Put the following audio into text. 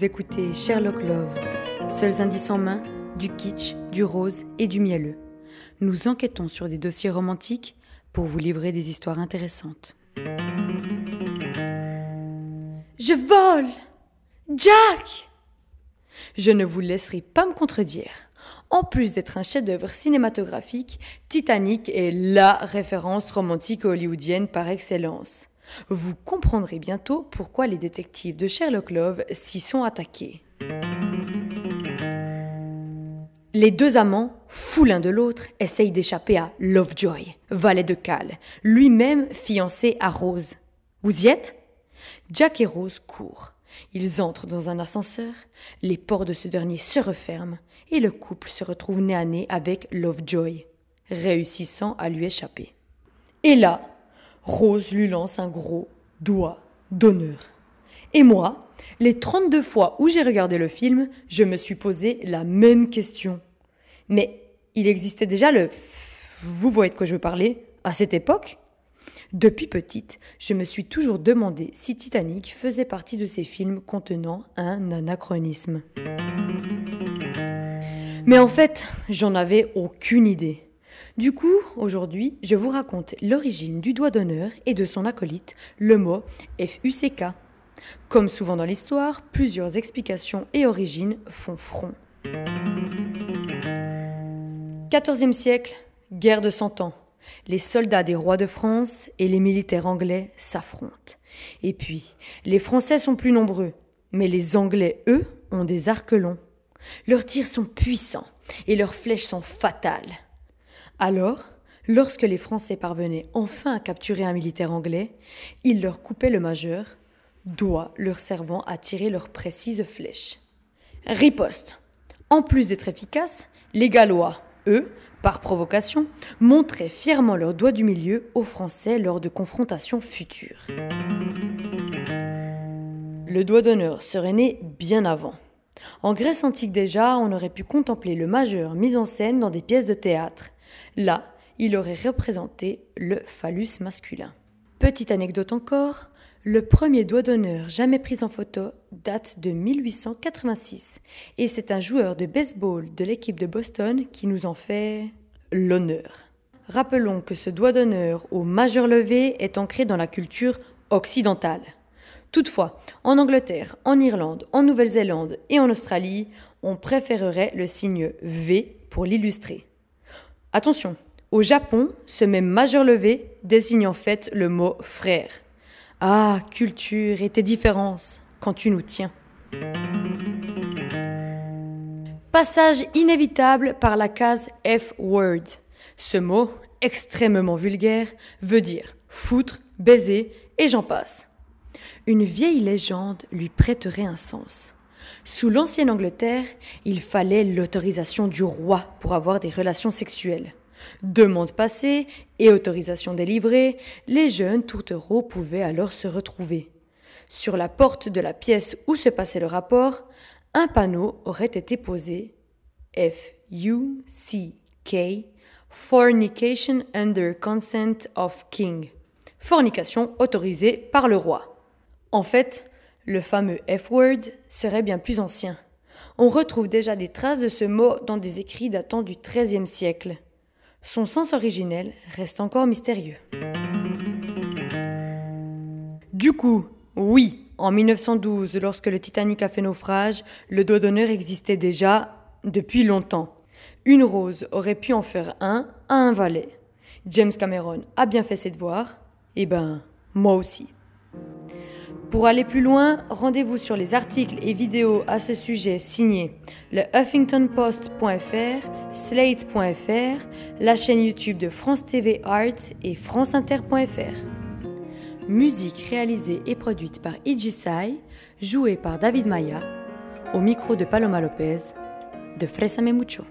Écoutez Sherlock Love, seuls indices en main, du kitsch, du rose et du mielleux. Nous enquêtons sur des dossiers romantiques pour vous livrer des histoires intéressantes. Je vole Jack Je ne vous laisserai pas me contredire. En plus d'être un chef-d'œuvre cinématographique, Titanic est LA référence romantique hollywoodienne par excellence. Vous comprendrez bientôt pourquoi les détectives de Sherlock Love s'y sont attaqués. Les deux amants, fous l'un de l'autre, essayent d'échapper à Lovejoy, valet de Cal, lui-même fiancé à Rose. Vous y êtes? Jack et Rose courent. Ils entrent dans un ascenseur, les portes de ce dernier se referment et le couple se retrouve nez à nez avec Lovejoy, réussissant à lui échapper. Et là, Rose lui lance un gros doigt d'honneur. Et moi, les 32 fois où j'ai regardé le film, je me suis posé la même question. Mais il existait déjà le... Vous voyez de quoi je veux parler À cette époque? Depuis petite, je me suis toujours demandé si Titanic faisait partie de ces films contenant un anachronisme. Mais en fait, j'en avais aucune idée. Du coup, aujourd'hui, je vous raconte l'origine du doigt d'honneur et de son acolyte, le mot FUCK. Comme souvent dans l'histoire, plusieurs explications et origines font front. 14e siècle, guerre de Cent Ans. Les soldats des rois de France et les militaires anglais s'affrontent. Et puis, les Français sont plus nombreux, mais les Anglais, eux, ont des arcs longs. Leurs tirs sont puissants et leurs flèches sont fatales. Alors, lorsque les Français parvenaient enfin à capturer un militaire anglais, ils leur coupaient le majeur, doigt leur servant à tirer leurs précises flèches. Riposte. En plus d'être efficaces, les Gallois, eux, par provocation, montraient fièrement leur doigt du milieu aux Français lors de confrontations futures. Le doigt d'honneur serait né bien avant. En Grèce antique déjà, on aurait pu contempler le majeur mis en scène dans des pièces de théâtre. Là, il aurait représenté le phallus masculin. Petite anecdote encore, le premier doigt d'honneur jamais pris en photo date de 1886 et c'est un joueur de baseball de l'équipe de Boston qui nous en fait l'honneur. Rappelons que ce doigt d'honneur au majeur levé est ancré dans la culture occidentale. Toutefois, en Angleterre, en Irlande, en Nouvelle-Zélande et en Australie, on préférerait le signe V pour l'illustrer. Attention, au Japon, ce même majeur levé désigne en fait le mot frère. Ah, culture et tes différences, quand tu nous tiens. Passage inévitable par la case F-word. Ce mot, extrêmement vulgaire, veut dire foutre, baiser et j'en passe. Une vieille légende lui prêterait un sens. Sous l'ancienne Angleterre, il fallait l'autorisation du roi pour avoir des relations sexuelles. Demande passée et autorisation délivrée, les jeunes tourtereaux pouvaient alors se retrouver. Sur la porte de la pièce où se passait le rapport, un panneau aurait été posé F-U-C-K Fornication under consent of king. Fornication autorisée par le roi. En fait, le fameux F-word serait bien plus ancien. On retrouve déjà des traces de ce mot dans des écrits datant du XIIIe siècle. Son sens originel reste encore mystérieux. Du coup, oui, en 1912, lorsque le Titanic a fait naufrage, le doigt d'honneur existait déjà depuis longtemps. Une rose aurait pu en faire un à un valet. James Cameron a bien fait ses devoirs, et ben, moi aussi. Pour aller plus loin, rendez-vous sur les articles et vidéos à ce sujet signés le huffingtonpost.fr, slate.fr, la chaîne YouTube de France TV Arts et franceinter.fr. Musique réalisée et produite par Ijisai, jouée par David Maya, au micro de Paloma Lopez, de Fresame Mucho.